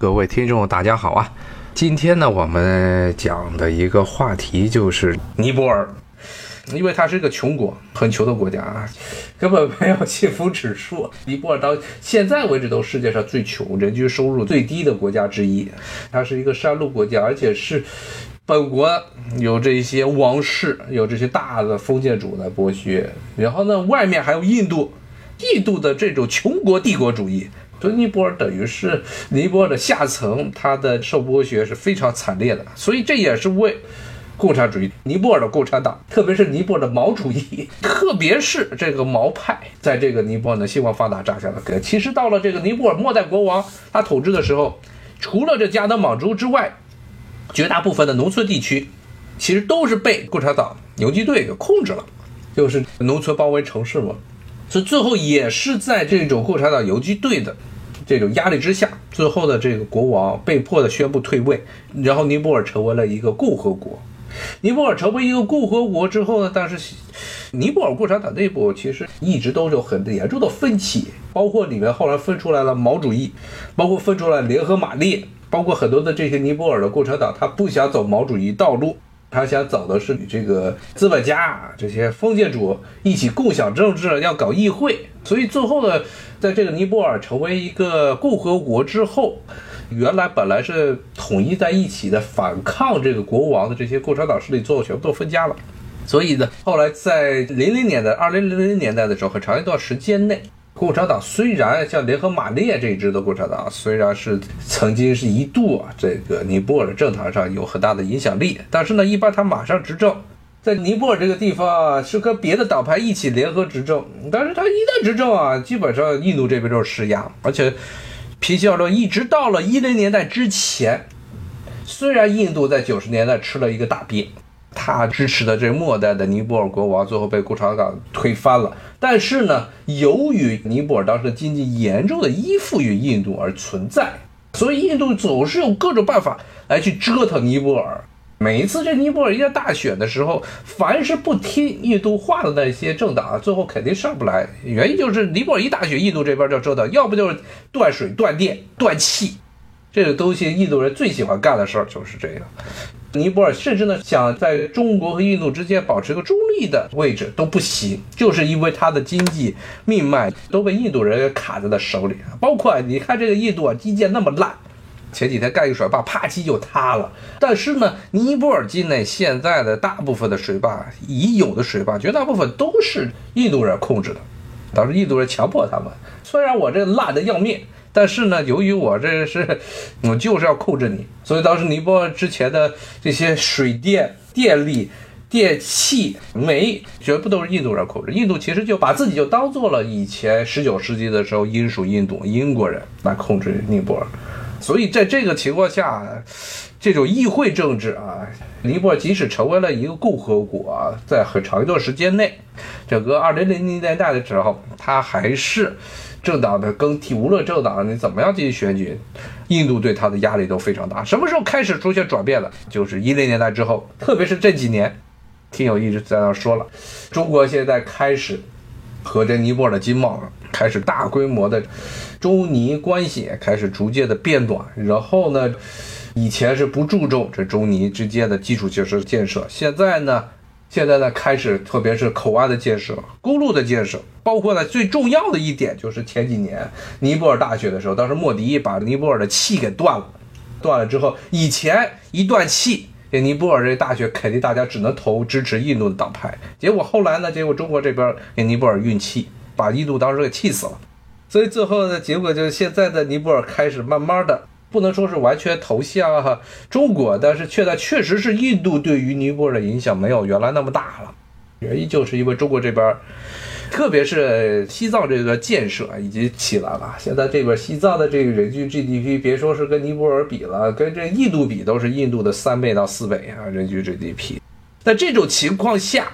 各位听众，大家好啊！今天呢，我们讲的一个话题就是尼泊尔，因为它是一个穷国，很穷的国家啊，根本没有幸福指数。尼泊尔到现在为止都世界上最穷、人均收入最低的国家之一。它是一个山路国家，而且是本国有这些王室，有这些大的封建主的剥削，然后呢，外面还有印度。印度的这种穷国帝国主义，所以尼泊尔等于是尼泊尔的下层，它的受剥削是非常惨烈的。所以这也是为共产主义，尼泊尔的共产党，特别是尼泊尔的毛主义，特别是这个毛派，在这个尼泊尔的兴旺发达扎下了根。其实到了这个尼泊尔末代国王他统治的时候，除了这加德满都之外，绝大部分的农村地区，其实都是被共产党游击队给控制了，就是农村包围城市嘛。所以最后也是在这种共产党游击队的这种压力之下，最后的这个国王被迫的宣布退位，然后尼泊尔成为了一个共和国。尼泊尔成为一个共和国之后呢，但是尼泊尔共产党内部其实一直都有很严重的分歧，包括里面后来分出来了毛主义，包括分出来联合马列，包括很多的这些尼泊尔的共产党，他不想走毛主义道路。他想走的是与这个资本家、这些封建主一起共享政治，要搞议会。所以最后呢，在这个尼泊尔成为一个共和国之后，原来本来是统一在一起的反抗这个国王的这些共产党势力，最后全部都分家了。所以呢，后来在零零年代、二零零零年代的时候，很长一段时间内。共产党虽然像联合马列这一支的共产党，虽然是曾经是一度啊，这个尼泊尔政坛上有很大的影响力，但是呢，一般他马上执政，在尼泊尔这个地方啊是跟别的党派一起联合执政，但是他一旦执政啊，基本上印度这边就是施压，而且平心而论，一直到了一零年代之前，虽然印度在九十年代吃了一个大鳖。他支持的这末代的尼泊尔国王最后被共产党推翻了，但是呢，由于尼泊尔当时的经济严重的依附于印度而存在，所以印度总是用各种办法来去折腾尼泊尔。每一次这尼泊尔一旦大选的时候，凡是不听印度话的那些政党，最后肯定上不来。原因就是尼泊尔一大选，印度这边就折腾，要不就是断水、断电、断气，这个东西印度人最喜欢干的事儿就是这个。尼泊尔甚至呢想在中国和印度之间保持一个中立的位置都不行，就是因为它的经济命脉都被印度人给卡在了手里。包括你看这个印度啊，基建那么烂，前几天盖一水坝，啪叽就塌了。但是呢，尼泊尔境内现在的大部分的水坝，已有的水坝，绝大部分都是印度人控制的，当时印度人强迫他们。虽然我这烂的要命。但是呢，由于我这是，我就是要控制你，所以当时尼泊尔之前的这些水电、电力、电器、煤，全部都是印度人控制。印度其实就把自己就当做了以前十九世纪的时候英属印度英国人来控制尼泊尔。所以在这个情况下，这种议会政治啊，尼泊尔即使成为了一个共和国啊，在很长一段时间内，整个二零零零年代的时候，它还是。政党的更替，无论政党你怎么样进行选举，印度对他的压力都非常大。什么时候开始出现转变了？就是一零年代之后，特别是这几年，听友一直在那说了，中国现在开始和这尼泊尔的经贸开始大规模的中尼关系开始逐渐的变短。然后呢，以前是不注重这中尼之间的基础设施建设，现在呢？现在呢，开始特别是口岸的建设、公路的建设，包括呢最重要的一点就是前几年尼泊尔大选的时候，当时莫迪把尼泊尔的气给断了，断了之后，以前一断气，这尼泊尔这大学肯定大家只能投支持印度的党派，结果后来呢，结果中国这边给尼泊尔运气，把印度当时给气死了，所以最后的结果就是现在的尼泊尔开始慢慢的。不能说是完全投向中国，但是现在确实是印度对于尼泊尔的影响没有原来那么大了。原因就是因为中国这边，特别是西藏这个建设已经起来了。现在这边西藏的这个人均 GDP，别说是跟尼泊尔比了，跟这印度比都是印度的三倍到四倍啊，人均 GDP。在这种情况下，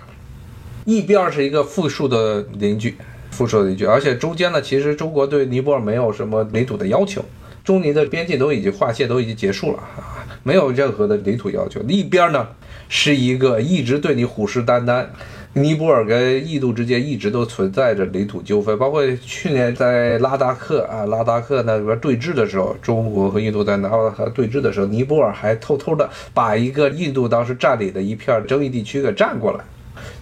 一边是一个富庶的邻居，富庶的邻居，而且中间呢，其实中国对尼泊尔没有什么领土的要求。中尼的边境都已经划线，都已经结束了啊，没有任何的领土要求。一边呢是一个一直对你虎视眈眈，尼泊尔跟印度之间一直都存在着领土纠纷，包括去年在拉达克啊，拉达克那边对峙的时候，中国和印度在拉达克对峙的时候，尼泊尔还偷偷的把一个印度当时占领的一片争议地区给占过来。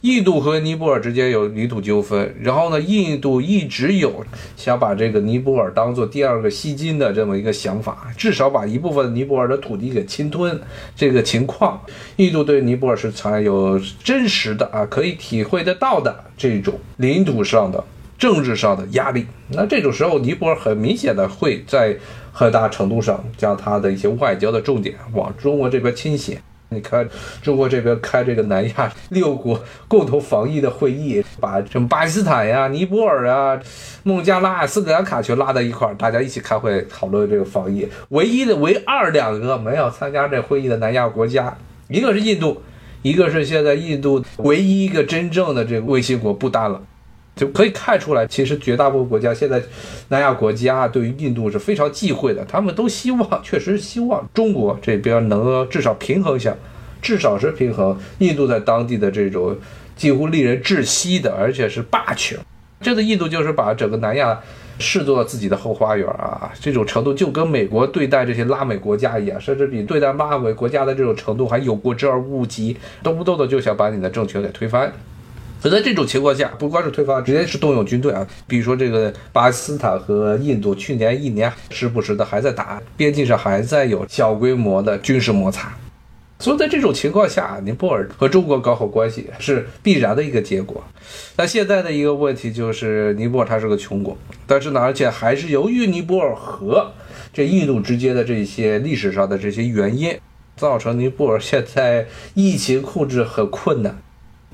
印度和尼泊尔之间有领土纠纷，然后呢，印度一直有想把这个尼泊尔当做第二个锡金的这么一个想法，至少把一部分尼泊尔的土地给侵吞。这个情况，印度对尼泊尔是才有真实的啊，可以体会得到的这种领土上的、政治上的压力。那这种时候，尼泊尔很明显的会在很大程度上将他的一些外交的重点往中国这边倾斜。你看，中国这边开这个南亚六国共同防疫的会议，把什么巴基斯坦呀、尼泊尔啊、孟加拉、斯里兰卡全拉在一块儿，大家一起开会讨论这个防疫。唯一的唯二两个没有参加这会议的南亚国家，一个是印度，一个是现在印度唯一一个真正的这个卫星国不丹了。就可以看出来，其实绝大部分国家现在，南亚国家对于印度是非常忌讳的。他们都希望，确实希望中国这边能至少平衡一下，至少是平衡印度在当地的这种几乎令人窒息的，而且是霸权。这个印度就是把整个南亚视作自己的后花园啊，这种程度就跟美国对待这些拉美国家一样，甚至比对待拉美国家的这种程度还有过之而无不及，动不动的就想把你的政权给推翻。所以在这种情况下，不光是推翻，直接是动用军队啊。比如说这个巴基斯坦和印度去年一年时不时的还在打，边境上还在有小规模的军事摩擦。所以在这种情况下，尼泊尔和中国搞好关系是必然的一个结果。那现在的一个问题就是，尼泊尔它是个穷国，但是呢，而且还是由于尼泊尔和这印度之间的这些历史上的这些原因，造成尼泊尔现在疫情控制很困难。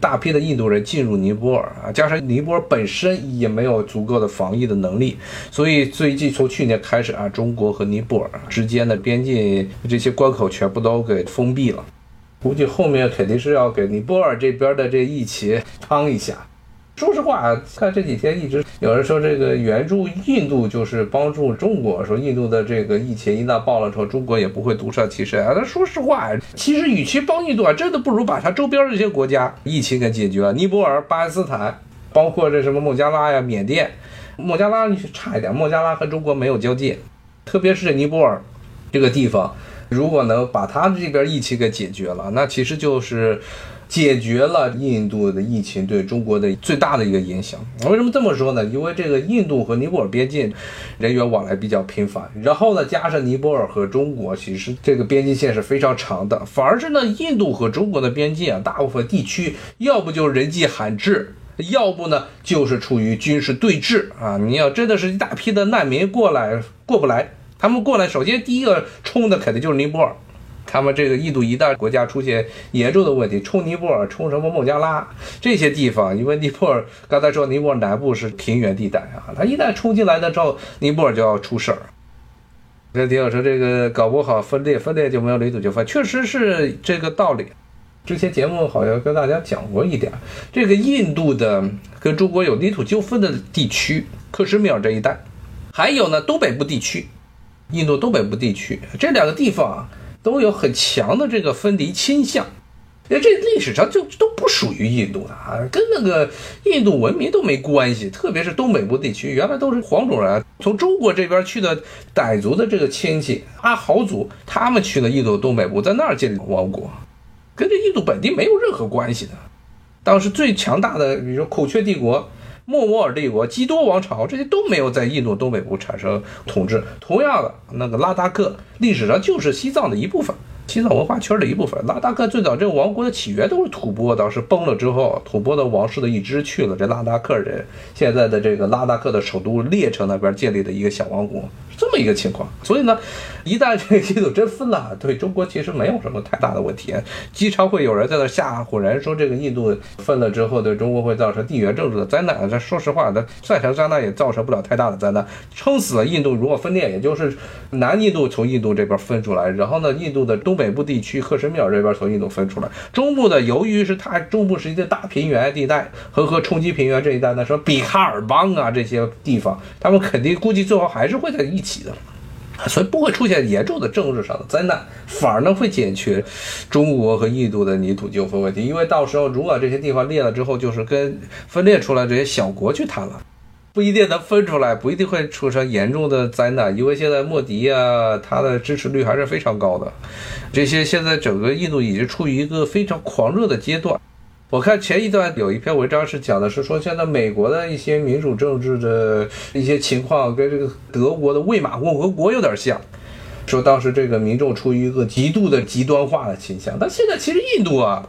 大批的印度人进入尼泊尔啊，加上尼泊尔本身也没有足够的防疫的能力，所以最近从去年开始啊，中国和尼泊尔之间的边境这些关口全部都给封闭了，估计后面肯定是要给尼泊尔这边的这疫情趟一下。说实话，看这几天一直有人说这个援助印度就是帮助中国，说印度的这个疫情一旦爆了之后，中国也不会独善其身啊。那说实话，其实与其帮印度啊，真的不如把它周边这些国家疫情给解决了。尼泊尔、巴基斯坦，包括这什么孟加拉呀、缅甸，孟加拉差一点，孟加拉和中国没有交界，特别是尼泊尔这个地方，如果能把它这边疫情给解决了，那其实就是。解决了印度的疫情对中国的最大的一个影响。为什么这么说呢？因为这个印度和尼泊尔边境人员往来比较频繁，然后呢，加上尼泊尔和中国其实这个边境线是非常长的，反而是呢，印度和中国的边境啊，大部分地区要不就是人迹罕至，要不呢就是处于军事对峙啊。你要真的是一大批的难民过来过不来，他们过来首先第一个冲的肯定就是尼泊尔。他们这个印度一旦国家出现严重的问题，冲尼泊尔、冲什么孟加拉这些地方，因为尼泊尔刚才说尼泊尔南部是平原地带啊，他一旦冲进来的时候，尼泊尔就要出事儿。这迪奥说这个搞不好分裂，分裂就没有领土纠纷，确实是这个道理。之前节目好像跟大家讲过一点，这个印度的跟中国有领土纠纷的地区，克什米尔这一带，还有呢东北部地区，印度东北部地区这两个地方。都有很强的这个分离倾向，因为这历史上就都不属于印度的啊，跟那个印度文明都没关系。特别是东北部地区，原来都是黄种人从中国这边去的傣族的这个亲戚阿豪族，他们去了印度东北部，在那儿建立王国，跟这印度本地没有任何关系的。当时最强大的，比如说孔雀帝国。莫卧尔帝国、基多王朝这些都没有在印度东北部产生统治。同样的，那个拉达克历史上就是西藏的一部分，西藏文化圈的一部分。拉达克最早这个王国的起源都是吐蕃，当时崩了之后，吐蕃的王室的一支去了这拉达克人，现在的这个拉达克的首都列城那边建立的一个小王国。这么一个情况，所以呢，一旦这个印度真分了，对中国其实没有什么太大的问题。经常会有人在那吓唬人，说这个印度分了之后，对中国会造成地缘政治的灾难。这说实话，那再成灾难也造成不了太大的灾难。撑死了印度，如果分裂，也就是南印度从印度这边分出来，然后呢，印度的东北部地区克什米尔这边从印度分出来，中部的由于是它中部是一个大平原地带，和和冲击平原这一带，那说比哈尔邦啊这些地方，他们肯定估计最后还是会在一起。起的，所以不会出现严重的政治上的灾难，反而呢会解决中国和印度的泥土纠纷问题。因为到时候如果这些地方裂了之后，就是跟分裂出来这些小国去谈了，不一定能分出来，不一定会出现严重的灾难。因为现在莫迪啊，他的支持率还是非常高的。这些现在整个印度已经处于一个非常狂热的阶段。我看前一段有一篇文章是讲的是说，现在美国的一些民主政治的一些情况跟这个德国的魏玛共和国有点像，说当时这个民众处于一个极度的极端化的倾向。但现在其实印度啊，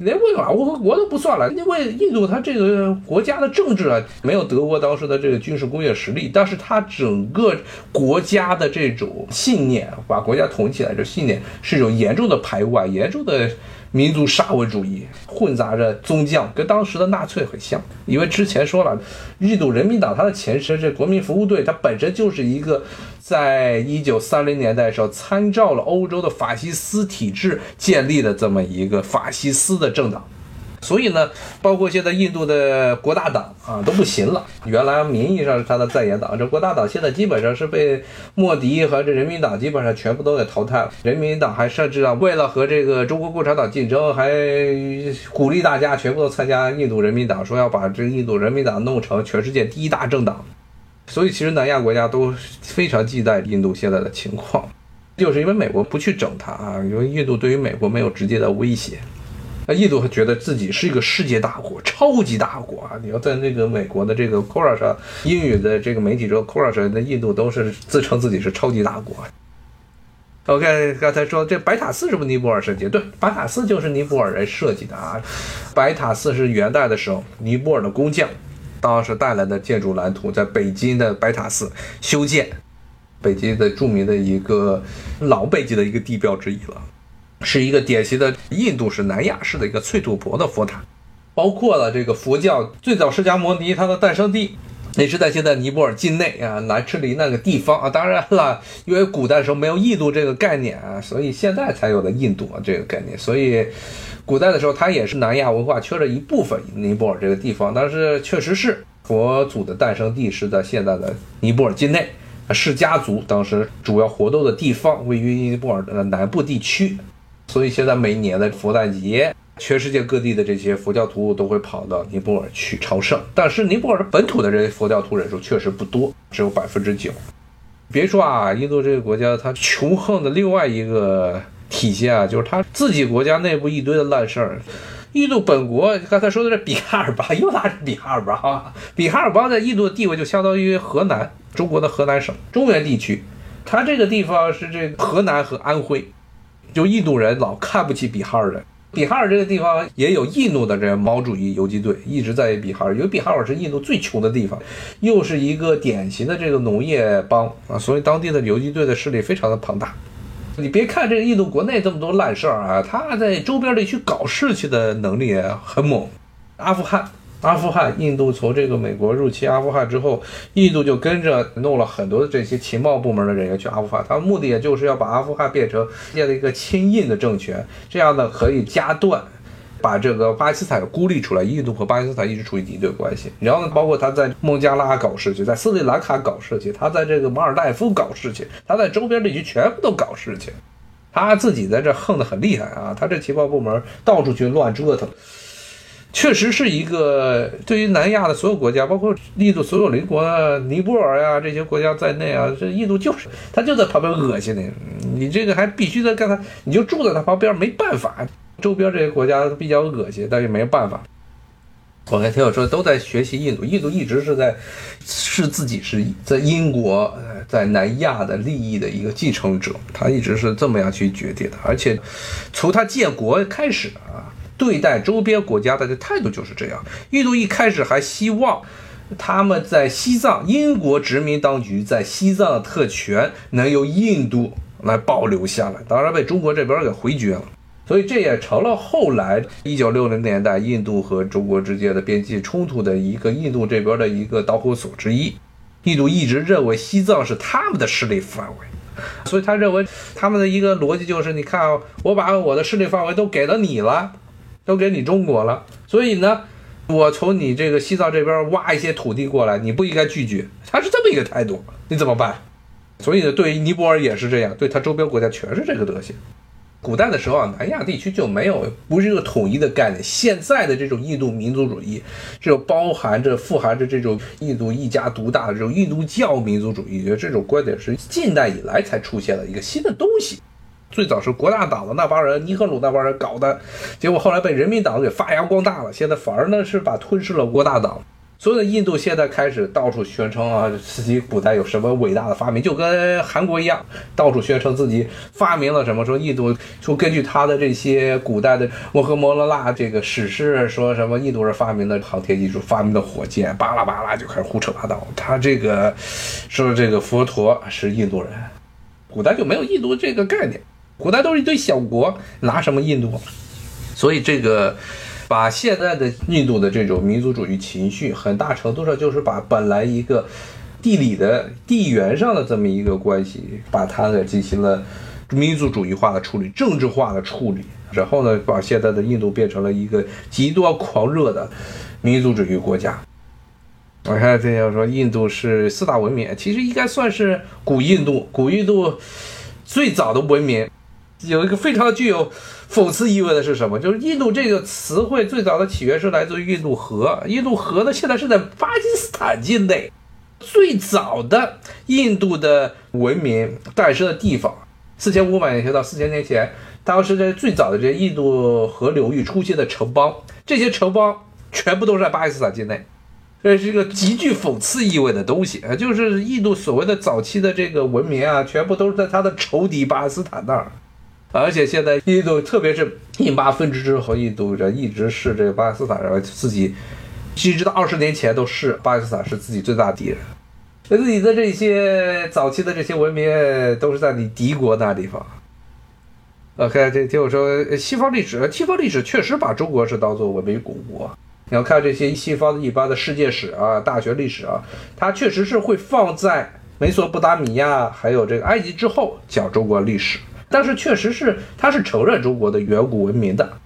连魏玛共和国都不算了，因为印度它这个国家的政治啊，没有德国当时的这个军事工业实力，但是它整个国家的这种信念，把国家统起来这信念是有严重的排外，严重的。民族沙文主义混杂着宗教，跟当时的纳粹很像。因为之前说了，印度人民党它的前身是国民服务队，它本身就是一个在一九三零年代时候参照了欧洲的法西斯体制建立的这么一个法西斯的政党。所以呢，包括现在印度的国大党啊都不行了。原来名义上是他的在野党，这国大党现在基本上是被莫迪和这人民党基本上全部都给淘汰了。人民党还甚至啊，为了和这个中国共产党竞争，还鼓励大家全部都参加印度人民党，说要把这印度人民党弄成全世界第一大政党。所以其实南亚国家都非常忌惮印度现在的情况，就是因为美国不去整它啊，因为印度对于美国没有直接的威胁。那印度觉得自己是一个世界大国，超级大国啊！你要在那个美国的这个 Quora 上，英语的这个媒体中，Quora 上的印度都是自称自己是超级大国。OK，刚才说这白塔寺是不是尼泊尔设计？对，白塔寺就是尼泊尔人设计的啊。白塔寺是元代的时候，尼泊尔的工匠当时带来的建筑蓝图，在北京的白塔寺修建，北京的著名的一个老北京的一个地标之一了。是一个典型的印度式、南亚式的一个翠土婆的佛塔，包括了这个佛教最早释迦摩尼他的诞生地，也是在现在尼泊尔境内啊南赤里那个地方啊。当然了，因为古代时候没有印度这个概念啊，所以现在才有了印度啊这个概念。所以古代的时候，它也是南亚文化缺了一部分尼泊尔这个地方。但是确实是佛祖的诞生地是在现在的尼泊尔境内，释迦族当时主要活动的地方位于尼泊尔的南部地区。所以现在每年的佛诞节，全世界各地的这些佛教徒都会跑到尼泊尔去朝圣。但是尼泊尔本土的这些佛教徒人数确实不多，只有百分之九。别说啊，印度这个国家它穷横的另外一个体现啊，就是它自己国家内部一堆的烂事儿。印度本国刚才说的这比哈尔邦，又拿比哈尔邦，比哈尔邦在印度的地位就相当于河南，中国的河南省中原地区。它这个地方是这个河南和安徽。就印度人老看不起比哈尔人，比哈尔这个地方也有印度的这个毛主义游击队一直在比哈尔，因为比哈尔是印度最穷的地方，又是一个典型的这个农业邦啊，所以当地的游击队的势力非常的庞大。你别看这个印度国内这么多烂事儿啊，他在周边地区搞事情的能力很猛，阿富汗。阿富汗，印度从这个美国入侵阿富汗之后，印度就跟着弄了很多的这些情报部门的人员去阿富汗，他们目的也就是要把阿富汗变成建立一个亲印的政权，这样呢可以夹断，把这个巴基斯坦孤立出来。印度和巴基斯坦一直处于敌对关系，然后呢，包括他在孟加拉搞事情，在斯里兰卡搞事情，他在这个马尔代夫搞事情，他在周边地区全部都搞事情，他自己在这横得很厉害啊，他这情报部门到处去乱折腾。确实是一个对于南亚的所有国家，包括印度所有邻国，尼泊尔呀这些国家在内啊，这印度就是他就在旁边恶心你，你这个还必须得跟他，你就住在他旁边，没办法。周边这些国家比较恶心，但是没办法。我看听友说都在学习印度，印度一直是在是自己是在英国在南亚的利益的一个继承者，他一直是这么样去决定的，而且从他建国开始啊。对待周边国家的态度就是这样。印度一开始还希望他们在西藏，英国殖民当局在西藏的特权能由印度来保留下来，当然被中国这边给回绝了。所以这也成了后来一九六零年代印度和中国之间的边界冲突的一个印度这边的一个导火索之一。印度一直认为西藏是他们的势力范围，所以他认为他们的一个逻辑就是：你看，我把我的势力范围都给了你了。都给你中国了，所以呢，我从你这个西藏这边挖一些土地过来，你不应该拒绝，他是这么一个态度，你怎么办？所以呢，对于尼泊尔也是这样，对他周边国家全是这个德行。古代的时候啊，南亚地区就没有不是一个统一的概念。现在的这种印度民族主义，这种包含着、富含着这种印度一家独大的这种印度教民族主义，觉得这种观点是近代以来才出现了一个新的东西。最早是国大党的那帮人，尼赫鲁那帮人搞的，结果后来被人民党给发扬光大了，现在反而呢是把吞噬了国大党。所有的印度现在开始到处宣称啊，自己古代有什么伟大的发明，就跟韩国一样，到处宣称自己发明了什么。说印度就根据他的这些古代的摩诃摩罗那这个史诗，说什么印度人发明的航天技术，发明的火箭，巴拉巴拉就开始胡扯八道。他这个说这个佛陀是印度人，古代就没有印度这个概念，古代都是一堆小国，拿什么印度？所以这个。把现在的印度的这种民族主义情绪，很大程度上就是把本来一个地理的地缘上的这么一个关系，把它呢进行了民族主义化的处理、政治化的处理，然后呢，把现在的印度变成了一个极端狂热的民族主义国家。我看这要说印度是四大文明，其实应该算是古印度，古印度最早的文明。有一个非常具有讽刺意味的是什么？就是印度这个词汇最早的起源是来自于印度河。印度河呢，现在是在巴基斯坦境内。最早的印度的文明诞生的地方，四千五百年前到四千年前，当时在最早的这些印度河流域出现的城邦，这些城邦全部都是在巴基斯坦境内。这是一个极具讽刺意味的东西啊，就是印度所谓的早期的这个文明啊，全部都是在他的仇敌巴基斯坦那儿。而且现在印度，特别是印巴分支之后，印度人一直是这个巴基斯坦人自己，一直到二十年前都是巴基斯坦是自己最大敌人。那自己的这些早期的这些文明都是在你敌国那地方。OK，这听我说，西方历史，西方历史确实把中国是当做文明古国。你要看这些西方的一般的世界史啊、大学历史啊，它确实是会放在美索不达米亚还有这个埃及之后讲中国历史。但是确实是，他是承认中国的远古文明的，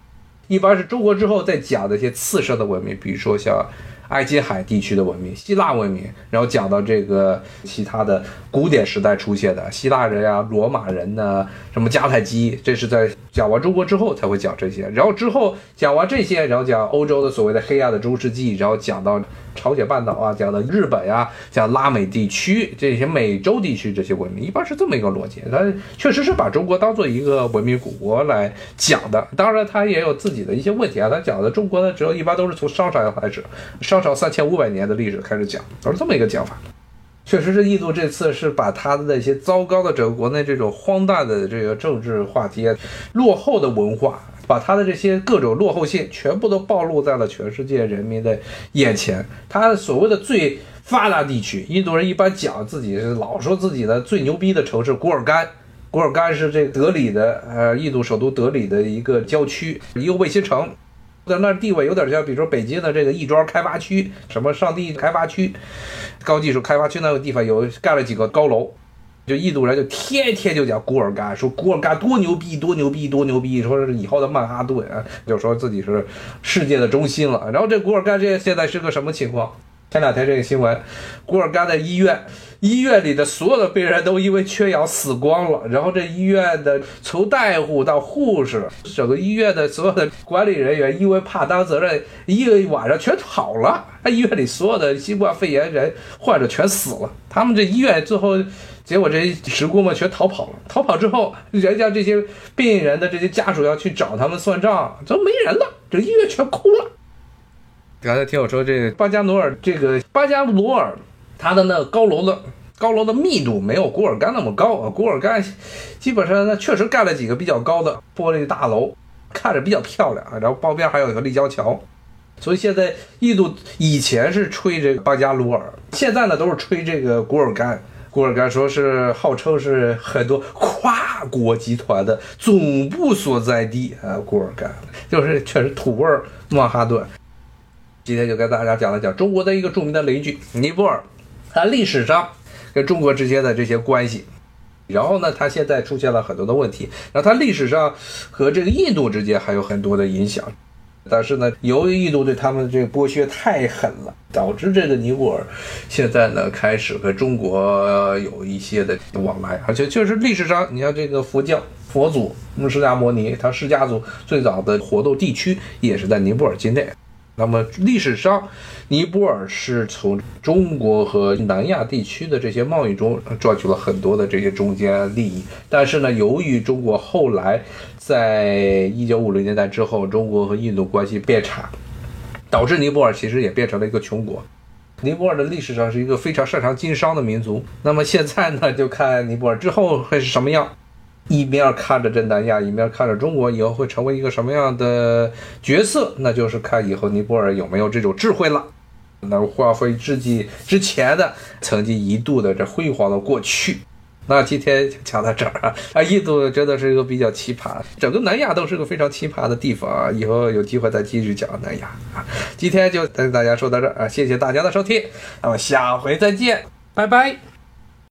一般是中国之后再讲的一些次生的文明，比如说像埃及海地区的文明、希腊文明，然后讲到这个其他的古典时代出现的希腊人呀、罗马人呢，什么迦太基，这是在讲完中国之后才会讲这些，然后之后讲完这些，然后讲欧洲的所谓的黑暗的中世纪，然后讲到。朝鲜半岛啊，讲到日本呀，讲拉美地区这些美洲地区这些文明，一般是这么一个逻辑。它确实是把中国当做一个文明古国来讲的。当然，它也有自己的一些问题啊。它讲的中国呢，只有一般都是从商朝开始，商朝三千五百年的历史开始讲，都是这么一个讲法。确实是印度这次是把他的那些糟糕的整个国内这种荒诞的这个政治话题、落后的文化。把他的这些各种落后性全部都暴露在了全世界人民的眼前。他所谓的最发达地区，印度人一般讲自己是老说自己的最牛逼的城市古尔干。古尔干是这德里的，呃，印度首都德里的一个郊区，一个卫星城，在那地位有点像，比如说北京的这个亦庄开发区，什么上地开发区，高技术开发区那个地方有盖了几个高楼。就印度人就天天就讲古尔干，说古尔干多牛逼，多牛逼，多牛逼，说是以后的曼哈顿，就说自己是世界的中心了。然后这古尔干这现在是个什么情况？前两天这个新闻，古尔干的医院，医院里的所有的病人都因为缺氧死光了。然后这医院的从大夫到护士，整个医院的所有的管理人员因为怕担责任，一个晚上全跑了。医院里所有的新冠肺炎人患者全死了。他们这医院最后。结果这职工们全逃跑了。逃跑之后，人家这些病人的这些家属要去找他们算账，怎么没人了？这医院全空了。刚才听我说，这巴加努尔，这个巴加罗尔，它的那高楼的高楼的密度没有古尔干那么高啊。古尔干基本上那确实盖了几个比较高的玻璃大楼，看着比较漂亮啊。然后旁边还有一个立交桥，所以现在印度以前是吹这个巴加罗尔，现在呢都是吹这个古尔干。古尔干说是号称是很多跨国集团的总部所在地啊，古尔干就是确实土味儿曼哈顿。今天就跟大家讲了讲中国的一个著名的邻居尼泊尔，它历史上跟中国之间的这些关系，然后呢，它现在出现了很多的问题，然后它历史上和这个印度之间还有很多的影响。但是呢，由于印度对他们这个剥削太狠了，导致这个尼泊尔现在呢开始和中国有一些的往来，而且确实历史上，你像这个佛教佛祖释迦摩尼，他释迦族最早的活动地区也是在尼泊尔境内。那么历史上，尼泊尔是从中国和南亚地区的这些贸易中赚取了很多的这些中间利益。但是呢，由于中国后来在一九五零年代之后，中国和印度关系变差，导致尼泊尔其实也变成了一个穷国。尼泊尔的历史上是一个非常擅长经商的民族。那么现在呢，就看尼泊尔之后会是什么样。一面看着这南亚，一面看着中国，以后会成为一个什么样的角色？那就是看以后尼泊尔有没有这种智慧了，能发挥自己之前的曾经一度的这辉煌的过去。那今天就讲到这儿啊，啊，印度真的是一个比较奇葩，整个南亚都是个非常奇葩的地方啊。以后有机会再继续讲南亚啊。今天就跟大家说到这儿啊，谢谢大家的收听，那么下回再见，拜拜。